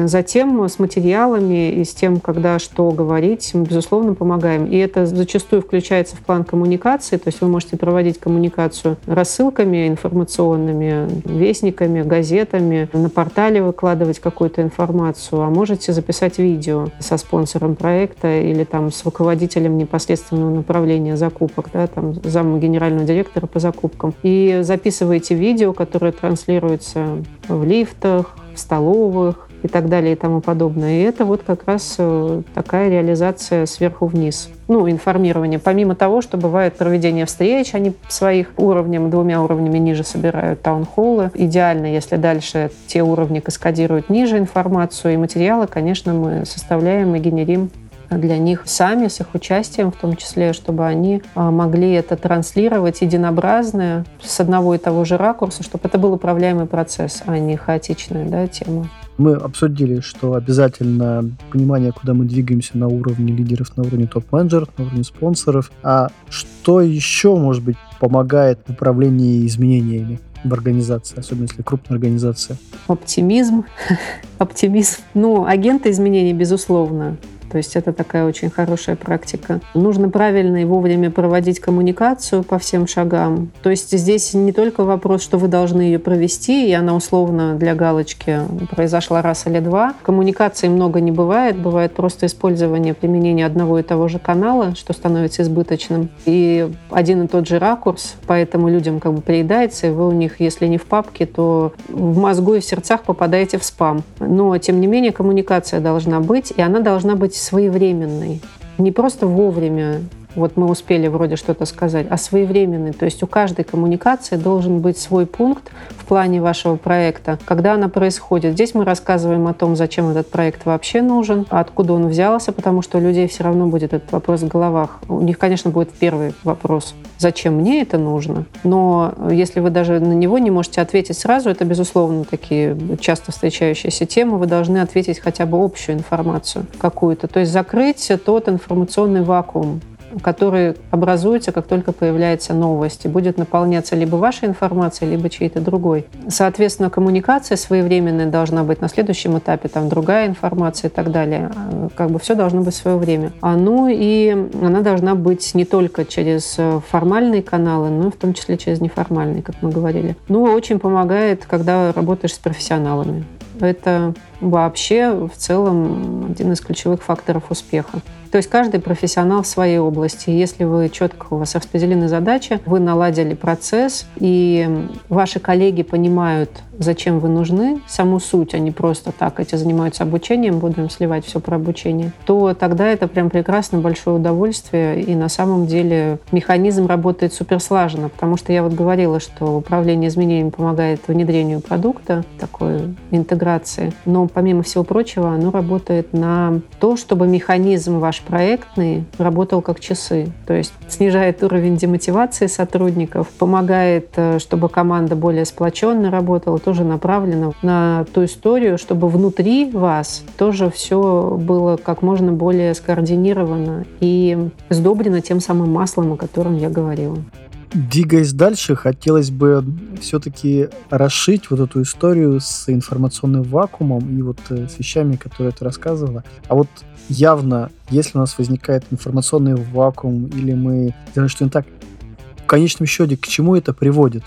Затем с материалами и с тем, когда что говорить, мы, безусловно, помогаем. И это зачастую включается в план коммуникации, то есть вы можете проводить коммуникацию рассылкой ссылками информационными, вестниками, газетами, на портале выкладывать какую-то информацию, а можете записать видео со спонсором проекта или там с руководителем непосредственного направления закупок, да, там зам генерального директора по закупкам. И записываете видео, которое транслируется в лифтах, в столовых, и так далее и тому подобное. И это вот как раз э, такая реализация сверху вниз. Ну, информирование. Помимо того, что бывает проведение встреч, они своих уровнем, двумя уровнями ниже собирают таунхоллы. Идеально, если дальше те уровни каскадируют ниже информацию и материалы, конечно, мы составляем и генерим для них сами, с их участием в том числе, чтобы они а, могли это транслировать единообразно с одного и того же ракурса, чтобы это был управляемый процесс, а не хаотичная да, тема. Мы обсудили, что обязательно понимание, куда мы двигаемся на уровне лидеров, на уровне топ-менеджеров, на уровне спонсоров. А что еще, может быть, помогает в управлении изменениями? в организации, особенно если крупная организация? Оптимизм. Оптимизм. Ну, агенты изменений, безусловно. То есть это такая очень хорошая практика. Нужно правильно и вовремя проводить коммуникацию по всем шагам. То есть здесь не только вопрос, что вы должны ее провести, и она условно для галочки произошла раз или два. Коммуникации много не бывает. Бывает просто использование, применение одного и того же канала, что становится избыточным. И один и тот же ракурс, поэтому людям как бы приедается, и вы у них, если не в папке, то в мозгу и в сердцах попадаете в спам. Но, тем не менее, коммуникация должна быть, и она должна быть своевременный. Не просто вовремя вот мы успели вроде что-то сказать, а своевременный. То есть у каждой коммуникации должен быть свой пункт в плане вашего проекта, когда она происходит. Здесь мы рассказываем о том, зачем этот проект вообще нужен, откуда он взялся, потому что у людей все равно будет этот вопрос в головах. У них, конечно, будет первый вопрос, зачем мне это нужно. Но если вы даже на него не можете ответить сразу, это, безусловно, такие часто встречающиеся темы, вы должны ответить хотя бы общую информацию какую-то. То есть закрыть тот информационный вакуум, который образуется, как только появляется новость, и будет наполняться либо вашей информацией, либо чьей-то другой. Соответственно, коммуникация своевременная должна быть на следующем этапе, там другая информация и так далее. Как бы все должно быть в свое время. А, ну и она должна быть не только через формальные каналы, но и в том числе через неформальные, как мы говорили. Ну, очень помогает, когда работаешь с профессионалами. Это вообще в целом один из ключевых факторов успеха. То есть каждый профессионал в своей области. Если вы четко, у вас распределены задачи, вы наладили процесс, и ваши коллеги понимают, зачем вы нужны, саму суть, они просто так эти занимаются обучением, будем сливать все про обучение, то тогда это прям прекрасно, большое удовольствие, и на самом деле механизм работает суперслаженно, потому что я вот говорила, что управление изменениями помогает внедрению продукта, такой интеграции, но помимо всего прочего оно работает на то, чтобы механизм ваш проектный работал как часы. То есть снижает уровень демотивации сотрудников, помогает, э, чтобы команда более сплоченно работала, тоже направлено на ту историю, чтобы внутри вас тоже все было как можно более скоординировано и сдобрено тем самым маслом, о котором я говорила. Двигаясь дальше, хотелось бы все-таки расшить вот эту историю с информационным вакуумом и вот э, с вещами, которые ты рассказывала. А вот явно, если у нас возникает информационный вакуум или мы делаем что-нибудь так, в конечном счете к чему это приводит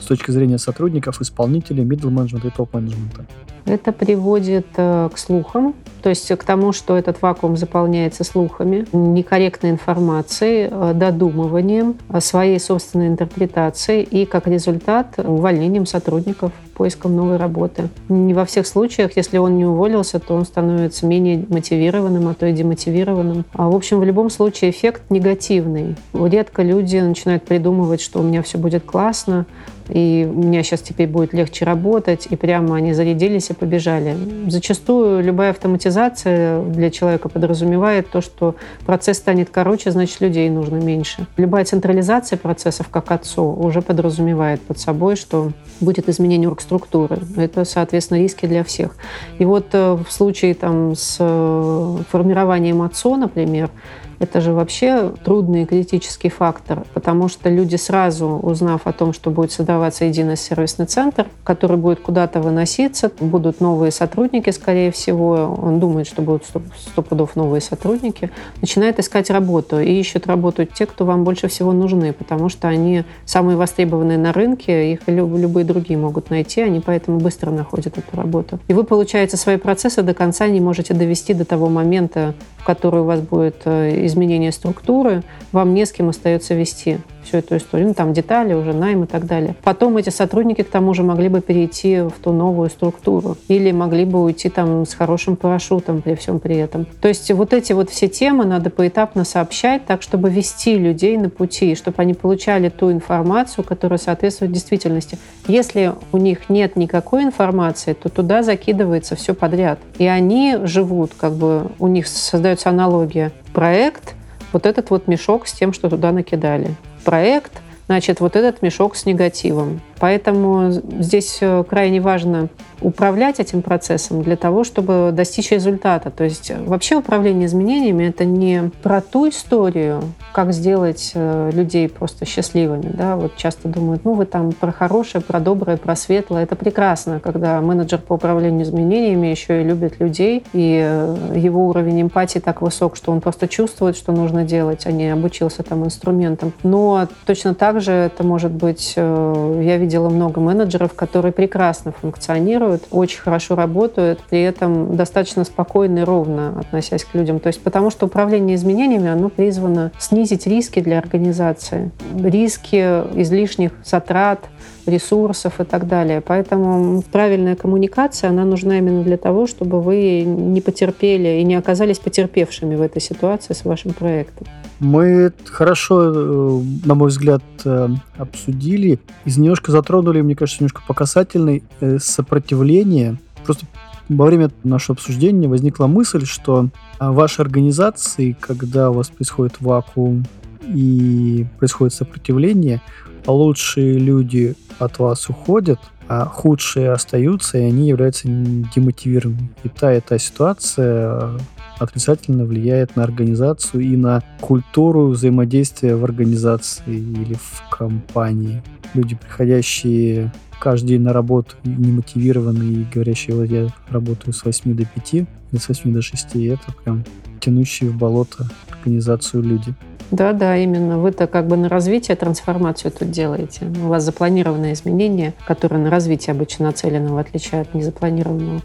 с точки зрения сотрудников, исполнителей, middle менеджмента и топ менеджмента? Это приводит э, к слухам, то есть к тому, что этот вакуум заполняется слухами, некорректной информацией, э, додумыванием, э, своей собственной интерпретацией и, как результат, увольнением сотрудников поиском новой работы. Не во всех случаях, если он не уволился, то он становится менее мотивированным, а то и демотивированным. А, в общем, в любом случае эффект негативный. Редко люди начинают придумывать, что у меня все будет классно, и у меня сейчас теперь будет легче работать, и прямо они зарядились и побежали. Зачастую любая автоматизация для человека подразумевает то, что процесс станет короче, значит, людей нужно меньше. Любая централизация процессов, как отцу, уже подразумевает под собой, что будет изменение оргструктуры. Это, соответственно, риски для всех. И вот э, в случае там, с э, формированием отцо, например, это же вообще трудный и критический фактор, потому что люди сразу, узнав о том, что будет создаваться единый сервисный центр, который будет куда-то выноситься, будут новые сотрудники, скорее всего, он думает, что будут сто пудов новые сотрудники, начинает искать работу и ищут работу те, кто вам больше всего нужны, потому что они самые востребованные на рынке, их любые другие могут найти, они поэтому быстро находят эту работу. И вы, получаете свои процессы до конца не можете довести до того момента, в который у вас будет изменение структуры, вам не с кем остается вести всю эту историю. Ну, там детали уже, найм и так далее. Потом эти сотрудники, к тому же, могли бы перейти в ту новую структуру. Или могли бы уйти там с хорошим парашютом при всем при этом. То есть вот эти вот все темы надо поэтапно сообщать так, чтобы вести людей на пути, чтобы они получали ту информацию, которая соответствует действительности. Если у них нет никакой информации, то туда закидывается все подряд. И они живут, как бы у них создается аналогия. Проект вот этот вот мешок с тем, что туда накидали. Проект, значит, вот этот мешок с негативом. Поэтому здесь э, крайне важно управлять этим процессом для того, чтобы достичь результата. То есть э, вообще управление изменениями — это не про ту историю, как сделать э, людей просто счастливыми. Да? Вот часто думают, ну вы там про хорошее, про доброе, про светлое. Это прекрасно, когда менеджер по управлению изменениями еще и любит людей, и его уровень эмпатии так высок, что он просто чувствует, что нужно делать, а не обучился там инструментам. Но точно так же это может быть, я видела видела много менеджеров, которые прекрасно функционируют, очень хорошо работают, при этом достаточно спокойно и ровно относясь к людям. То есть потому что управление изменениями, оно призвано снизить риски для организации. Риски излишних затрат, ресурсов и так далее. Поэтому правильная коммуникация, она нужна именно для того, чтобы вы не потерпели и не оказались потерпевшими в этой ситуации с вашим проектом. Мы хорошо, э, на мой взгляд, э, обсудили и немножко затронули, мне кажется, немножко по касательной э, сопротивление. Просто во время нашего обсуждения возникла мысль, что в вашей организации, когда у вас происходит вакуум, и происходит сопротивление, лучшие люди от вас уходят, а худшие остаются, и они являются демотивированными. И та и та ситуация отрицательно влияет на организацию и на культуру взаимодействия в организации или в компании. Люди, приходящие каждый день на работу, немотивированные и говорящие, вот я работаю с 8 до 5 или с 8 до 6, это прям тянущие в болото организацию люди. Да, да, именно. Вы-то как бы на развитие, трансформацию тут делаете. У вас запланированные изменения, которые на развитие обычно нацелены, в отличие от незапланированного.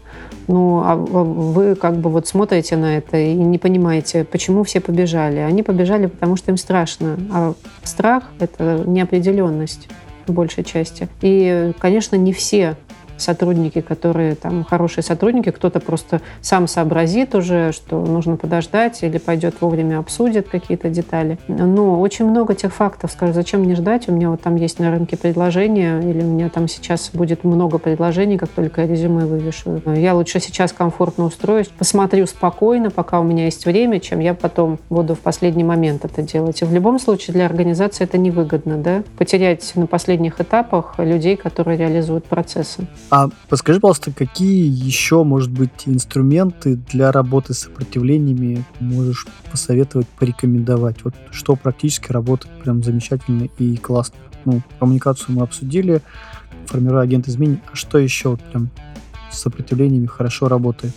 Ну, а вы как бы вот смотрите на это и не понимаете, почему все побежали. Они побежали, потому что им страшно. А страх — это неопределенность в большей части. И, конечно, не все сотрудники, которые там хорошие сотрудники, кто-то просто сам сообразит уже, что нужно подождать или пойдет вовремя обсудит какие-то детали. Но очень много тех фактов, скажу, зачем мне ждать, у меня вот там есть на рынке предложения, или у меня там сейчас будет много предложений, как только я резюме вывешу. Я лучше сейчас комфортно устроюсь, посмотрю спокойно, пока у меня есть время, чем я потом буду в последний момент это делать. И в любом случае для организации это невыгодно, да, потерять на последних этапах людей, которые реализуют процессы. А подскажи, пожалуйста, какие еще, может быть, инструменты для работы с сопротивлениями можешь посоветовать, порекомендовать? Вот что практически работает прям замечательно и классно. Ну, коммуникацию мы обсудили, формируя агент изменений. А что еще вот прям с сопротивлениями хорошо работает?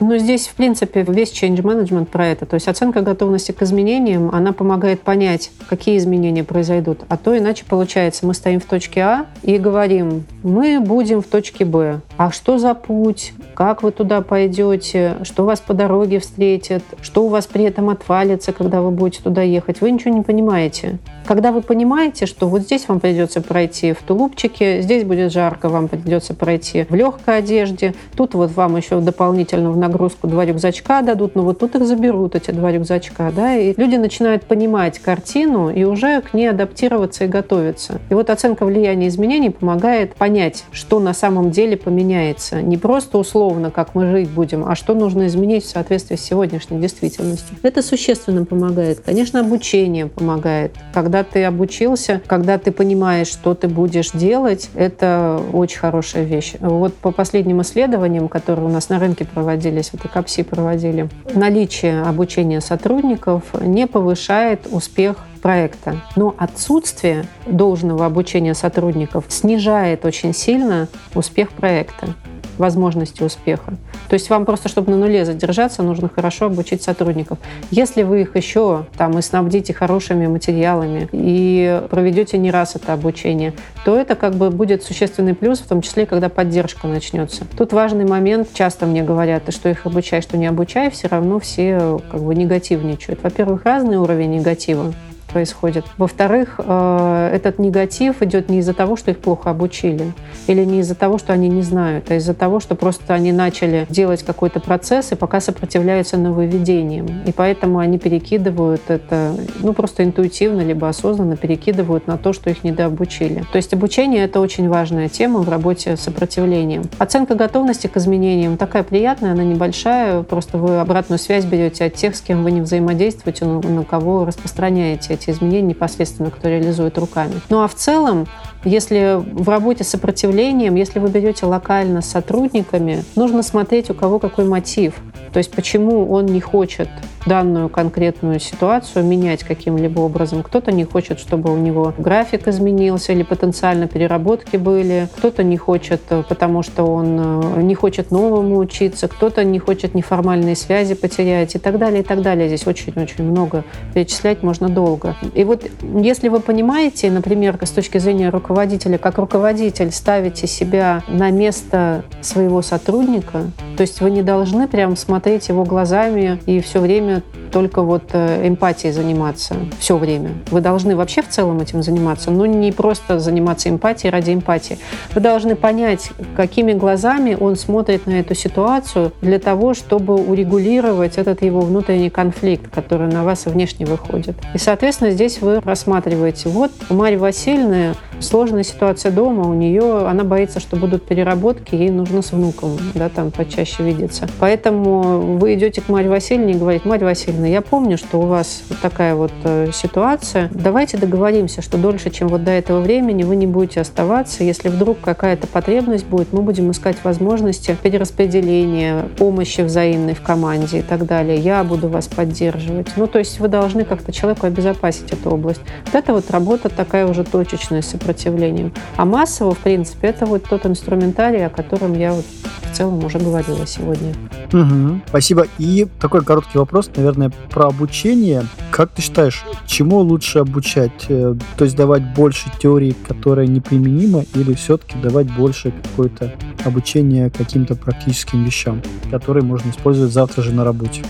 Ну, здесь, в принципе, весь change management про это. То есть оценка готовности к изменениям, она помогает понять, какие изменения произойдут. А то иначе получается, мы стоим в точке А и говорим, мы будем в точке Б. А что за путь? Как вы туда пойдете? Что вас по дороге встретит? Что у вас при этом отвалится, когда вы будете туда ехать? Вы ничего не понимаете. Когда вы понимаете, что вот здесь вам придется пройти в тулупчике, здесь будет жарко, вам придется пройти в легкой одежде, тут вот вам еще дополнительно в нагрузку два рюкзачка дадут, но вот тут их заберут, эти два рюкзачка, да, и люди начинают понимать картину и уже к ней адаптироваться и готовиться. И вот оценка влияния изменений помогает понять, что на самом деле поменяется. Не просто условно, как мы жить будем, а что нужно изменить в соответствии с сегодняшней действительностью. Это существенно помогает. Конечно, обучение помогает. Когда ты обучился, когда ты понимаешь, что ты будешь делать, это очень хорошая вещь. Вот по последним исследованиям, которые у нас на рынке проводились, вот и КАПСИ проводили, наличие обучения сотрудников не повышает успех проекта. Но отсутствие должного обучения сотрудников снижает очень сильно успех проекта возможности успеха. То есть вам просто, чтобы на нуле задержаться, нужно хорошо обучить сотрудников. Если вы их еще там и снабдите хорошими материалами и проведете не раз это обучение, то это как бы будет существенный плюс, в том числе, когда поддержка начнется. Тут важный момент, часто мне говорят, что их обучай, что не обучай, все равно все как бы негативничают. Во-первых, разный уровень негатива происходит. Во-вторых, э, этот негатив идет не из-за того, что их плохо обучили, или не из-за того, что они не знают, а из-за того, что просто они начали делать какой-то процесс и пока сопротивляются нововведениям. И поэтому они перекидывают это, ну, просто интуитивно, либо осознанно перекидывают на то, что их недообучили. То есть обучение — это очень важная тема в работе с сопротивлением. Оценка готовности к изменениям такая приятная, она небольшая, просто вы обратную связь берете от тех, с кем вы не взаимодействуете, на кого распространяете эти изменения непосредственно, кто реализует руками. Ну а в целом, если в работе с сопротивлением, если вы берете локально с сотрудниками, нужно смотреть, у кого какой мотив. То есть почему он не хочет данную конкретную ситуацию менять каким-либо образом. Кто-то не хочет, чтобы у него график изменился или потенциально переработки были. Кто-то не хочет, э, потому что он э, не хочет новому учиться. Кто-то не хочет неформальные связи потерять и так далее, и так далее. Здесь очень-очень много. Перечислять можно долго. И вот если вы понимаете, например, с точки зрения руководителя, как руководитель ставите себя на место своего сотрудника, то есть вы не должны прям смотреть его глазами и все время время только вот э, эмпатией заниматься все время. Вы должны вообще в целом этим заниматься, но не просто заниматься эмпатией ради эмпатии. Вы должны понять, какими глазами он смотрит на эту ситуацию для того, чтобы урегулировать этот его внутренний конфликт, который на вас внешне выходит. И, соответственно, здесь вы рассматриваете, вот у Марьи Васильевны сложная ситуация дома, у нее, она боится, что будут переработки, ей нужно с внуком, да, там почаще видеться. Поэтому вы идете к Марье Васильевне и говорите, Марья Васильевна, Валерьевна, я помню, что у вас вот такая вот э, ситуация. Давайте договоримся, что дольше, чем вот до этого времени, вы не будете оставаться. Если вдруг какая-то потребность будет, мы будем искать возможности перераспределения, помощи взаимной в команде и так далее. Я буду вас поддерживать. Ну, то есть вы должны как-то человеку обезопасить эту область. Вот это вот работа такая уже точечная с сопротивлением. А массово, в принципе, это вот тот инструментарий, о котором я вот в целом уже говорила сегодня. Угу, спасибо. И такой короткий вопрос, наверное, про обучение. Как ты считаешь, чему лучше обучать? Э, то есть давать больше теории, которая неприменима, или все-таки давать больше какое-то обучение каким-то практическим вещам, которые можно использовать завтра же на работе?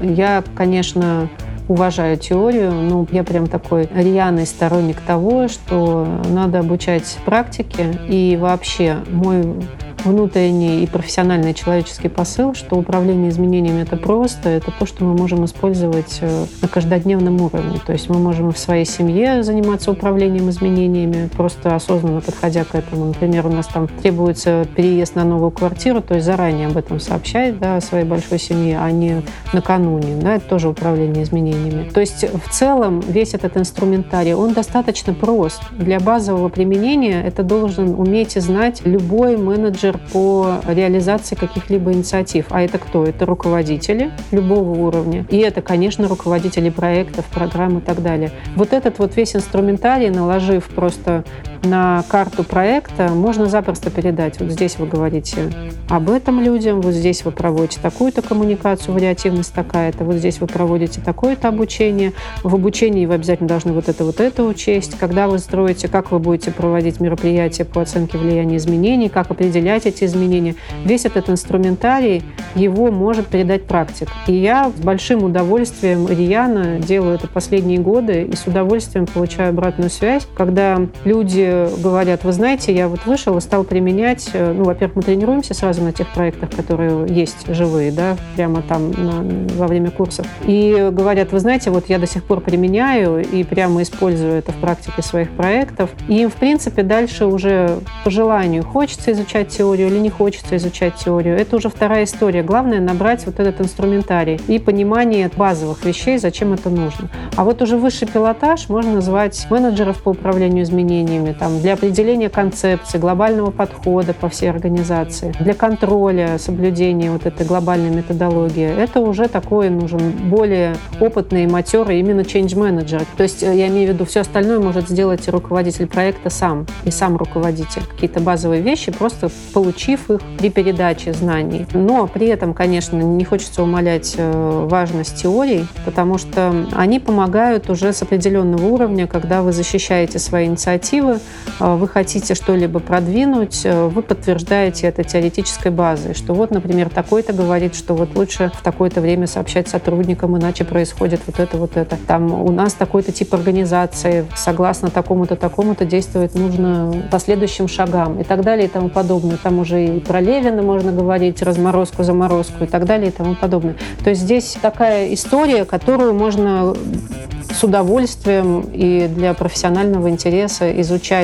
Я, конечно, уважаю теорию, но я прям такой рьяный сторонник того, что надо обучать практике. И вообще мой внутренний и профессиональный человеческий посыл, что управление изменениями это просто, это то, что мы можем использовать э, на каждодневном уровне. То есть мы можем в своей семье заниматься управлением изменениями, просто осознанно подходя к этому. Например, у нас там требуется переезд на новую квартиру, то есть заранее об этом сообщать да, своей большой семье, а не накануне. Да, это тоже управление изменениями. То есть в целом весь этот инструментарий, он достаточно прост. Для базового применения это должен уметь и знать любой менеджер менеджер по реализации каких-либо инициатив. А это кто? Это руководители любого уровня. И это, конечно, руководители проектов, программ и так далее. Вот этот вот весь инструментарий, наложив просто на карту проекта, можно запросто передать. Вот здесь вы говорите об этом людям, вот здесь вы проводите такую-то коммуникацию, вариативность такая-то, вот здесь вы проводите такое-то обучение. В обучении вы обязательно должны вот это, вот это учесть. Когда вы строите, как вы будете проводить мероприятия по оценке влияния изменений, как определять эти изменения. Весь этот инструментарий его может передать практик. И я с большим удовольствием рьяно делаю это последние годы и с удовольствием получаю обратную связь, когда люди говорят, вы знаете, я вот вышел и стал применять, э, ну, во-первых, мы тренируемся сразу на тех проектах, которые есть живые, да, прямо там на, во время курсов. И говорят, вы знаете, вот я до сих пор применяю и прямо использую это в практике своих проектов. И им, в принципе, дальше уже по желанию хочется изучать теорию, или не хочется изучать теорию. Это уже вторая история. Главное набрать вот этот инструментарий и понимание базовых вещей, зачем это нужно. А вот уже высший пилотаж можно назвать менеджеров по управлению изменениями, там, для определения концепции, глобального подхода по всей организации, для контроля, соблюдения вот этой глобальной методологии. Это уже такой нужен более опытный и матерый именно change manager. То есть э, я имею в виду, все остальное может сделать руководитель проекта сам и сам руководитель. Какие-то базовые вещи просто получив их при передаче знаний. Но при этом, конечно, не хочется умалять э, важность теорий, потому что они помогают уже с определенного уровня, когда вы защищаете свои инициативы, вы хотите что-либо продвинуть, э, вы подтверждаете это теоретической базой, что вот, например, такой-то говорит, что вот лучше в такое-то время сообщать сотрудникам, иначе происходит вот это, вот это. Там у нас такой-то тип организации, согласно такому-то, такому-то действовать нужно по следующим шагам и так далее и тому подобное там уже и про Левина можно говорить, разморозку, заморозку и так далее и тому подобное. То есть здесь такая история, которую можно с удовольствием и для профессионального интереса изучать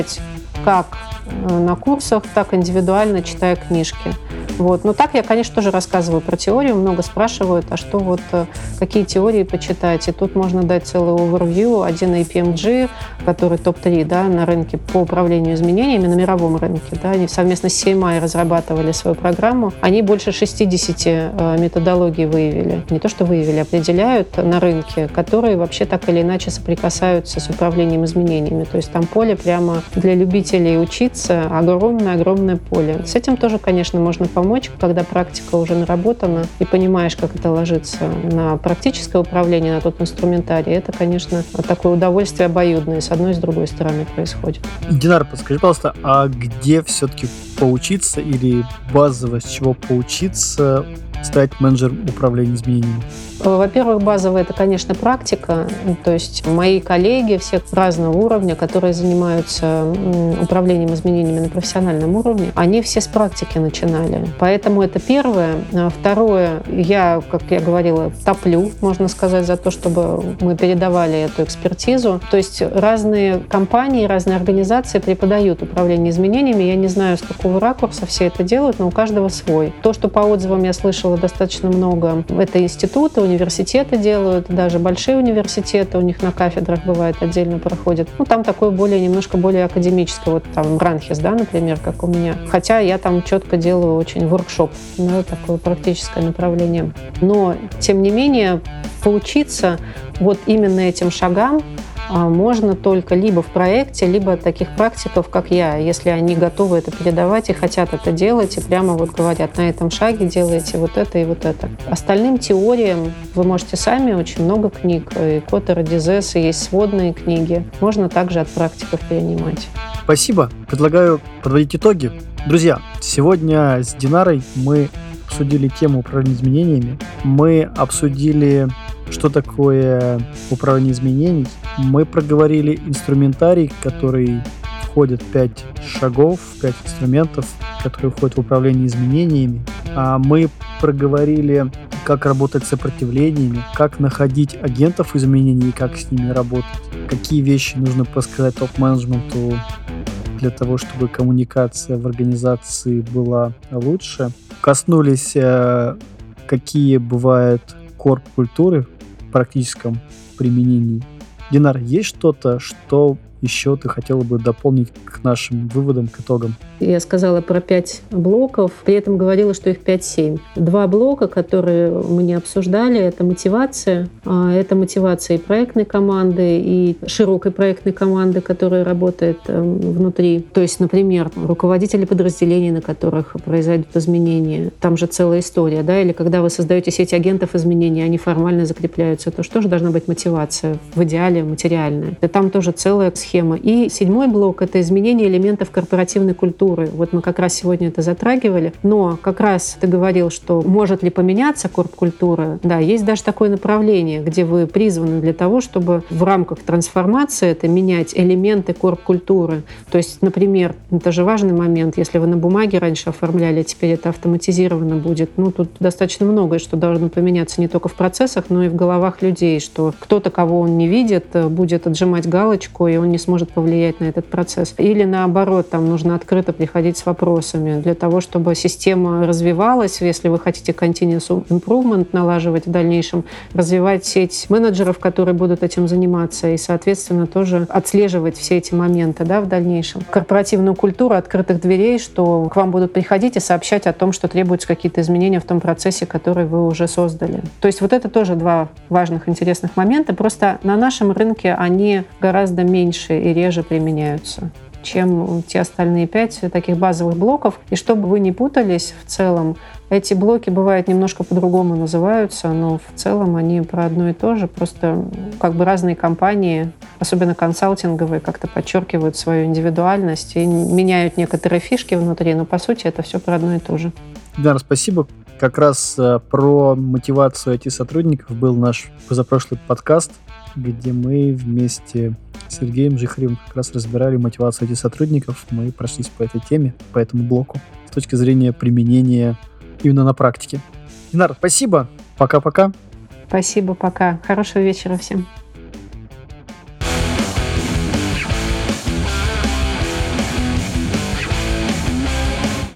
как э, на курсах, так индивидуально, читая книжки. Вот. Но так я, конечно, тоже рассказываю про теорию. Много спрашивают, а что вот, э, какие теории почитать. И тут можно дать целый overview. Один APMG, который топ-3 да, на рынке по управлению изменениями на мировом рынке. Да, они совместно с CMI разрабатывали свою программу. Они больше 60 э, методологий выявили. Не то, что выявили, определяют на рынке, которые вообще так или иначе соприкасаются с управлением изменениями. То есть там поле прямо для любителей учиться огромное-огромное поле. С этим тоже, конечно, можно помочь, когда практика уже наработана и понимаешь, как это ложится на практическое управление, на тот инструментарий, это, конечно, такое удовольствие обоюдное с одной и с другой стороны происходит. Динар, подскажи, пожалуйста, а где все-таки поучиться или базово с чего поучиться стать менеджером управления изменениями? Во-первых, базовая это, конечно, практика. То есть мои коллеги всех разного уровня, которые занимаются управлением изменениями на профессиональном уровне, они все с практики начинали. Поэтому это первое. А второе, я, как я говорила, топлю, можно сказать, за то, чтобы мы передавали эту экспертизу. То есть разные компании, разные организации преподают управление изменениями. Я не знаю, с какого ракурса все это делают, но у каждого свой. То, что по отзывам я слышала достаточно много, это институты, университеты, делают, даже большие университеты у них на кафедрах бывает отдельно проходят. Ну, там такое более, немножко более академическое. Вот там Ранхис, да, например, как у меня. Хотя я там четко делаю очень воркшоп, да, такое практическое направление. Но, тем не менее, поучиться вот именно этим шагам можно только либо в проекте, либо от таких практиков, как я, если они готовы это передавать и хотят это делать, и прямо вот говорят, на этом шаге делайте вот это и вот это. Остальным теориям вы можете сами, очень много книг, и Коттера, Дизеса, есть сводные книги. Можно также от практиков перенимать. Спасибо. Предлагаю подводить итоги. Друзья, сегодня с Динарой мы обсудили тему управления изменениями. Мы обсудили что такое управление изменений. Мы проговорили инструментарий, который входит в 5 шагов, 5 инструментов, которые входят в управление изменениями. А мы проговорили, как работать с сопротивлениями, как находить агентов изменений и как с ними работать, какие вещи нужно подсказать топ-менеджменту для того, чтобы коммуникация в организации была лучше. Коснулись, э, какие бывают корп-культуры практическом применении. Динар, есть что-то, что еще ты хотела бы дополнить к нашим выводам, к итогам? Я сказала про пять блоков, при этом говорила, что их 5-7. Два блока, которые мы не обсуждали, это мотивация. А, это мотивация и проектной команды, и широкой проектной команды, которая работает эм, внутри. То есть, например, руководители подразделений, на которых произойдут изменения. Там же целая история, да? Или когда вы создаете сеть агентов изменений, они формально закрепляются, то что же должна быть мотивация? В идеале материальная. И там тоже целая. И седьмой блок — это изменение элементов корпоративной культуры. Вот мы как раз сегодня это затрагивали. Но как раз ты говорил, что может ли поменяться корп-культура. Да, есть даже такое направление, где вы призваны для того, чтобы в рамках трансформации это менять элементы корп-культуры. То есть, например, это же важный момент, если вы на бумаге раньше оформляли, теперь это автоматизировано будет. Ну, тут достаточно многое, что должно поменяться не только в процессах, но и в головах людей, что кто-то, кого он не видит, будет отжимать галочку, и он не не сможет повлиять на этот процесс. Или наоборот, там нужно открыто приходить с вопросами для того, чтобы система развивалась. Если вы хотите continuous improvement налаживать в дальнейшем, развивать сеть менеджеров, которые будут этим заниматься, и, соответственно, тоже отслеживать все эти моменты да, в дальнейшем. Корпоративную культуру открытых дверей, что к вам будут приходить и сообщать о том, что требуются какие-то изменения в том процессе, который вы уже создали. То есть вот это тоже два важных, интересных момента. Просто на нашем рынке они гораздо меньше меньше и реже применяются чем те остальные пять таких базовых блоков. И чтобы вы не путались в целом, эти блоки бывают немножко по-другому называются, но в целом они про одно и то же. Просто как бы разные компании, особенно консалтинговые, как-то подчеркивают свою индивидуальность и меняют некоторые фишки внутри, но по сути это все про одно и то же. Да, спасибо. Как раз э, про мотивацию IT-сотрудников был наш позапрошлый подкаст, где мы вместе с Сергеем Жихаревым как раз разбирали мотивацию этих сотрудников. Мы прошлись по этой теме, по этому блоку, с точки зрения применения именно на практике. Динар, спасибо. Пока-пока. Спасибо, пока. Хорошего вечера всем.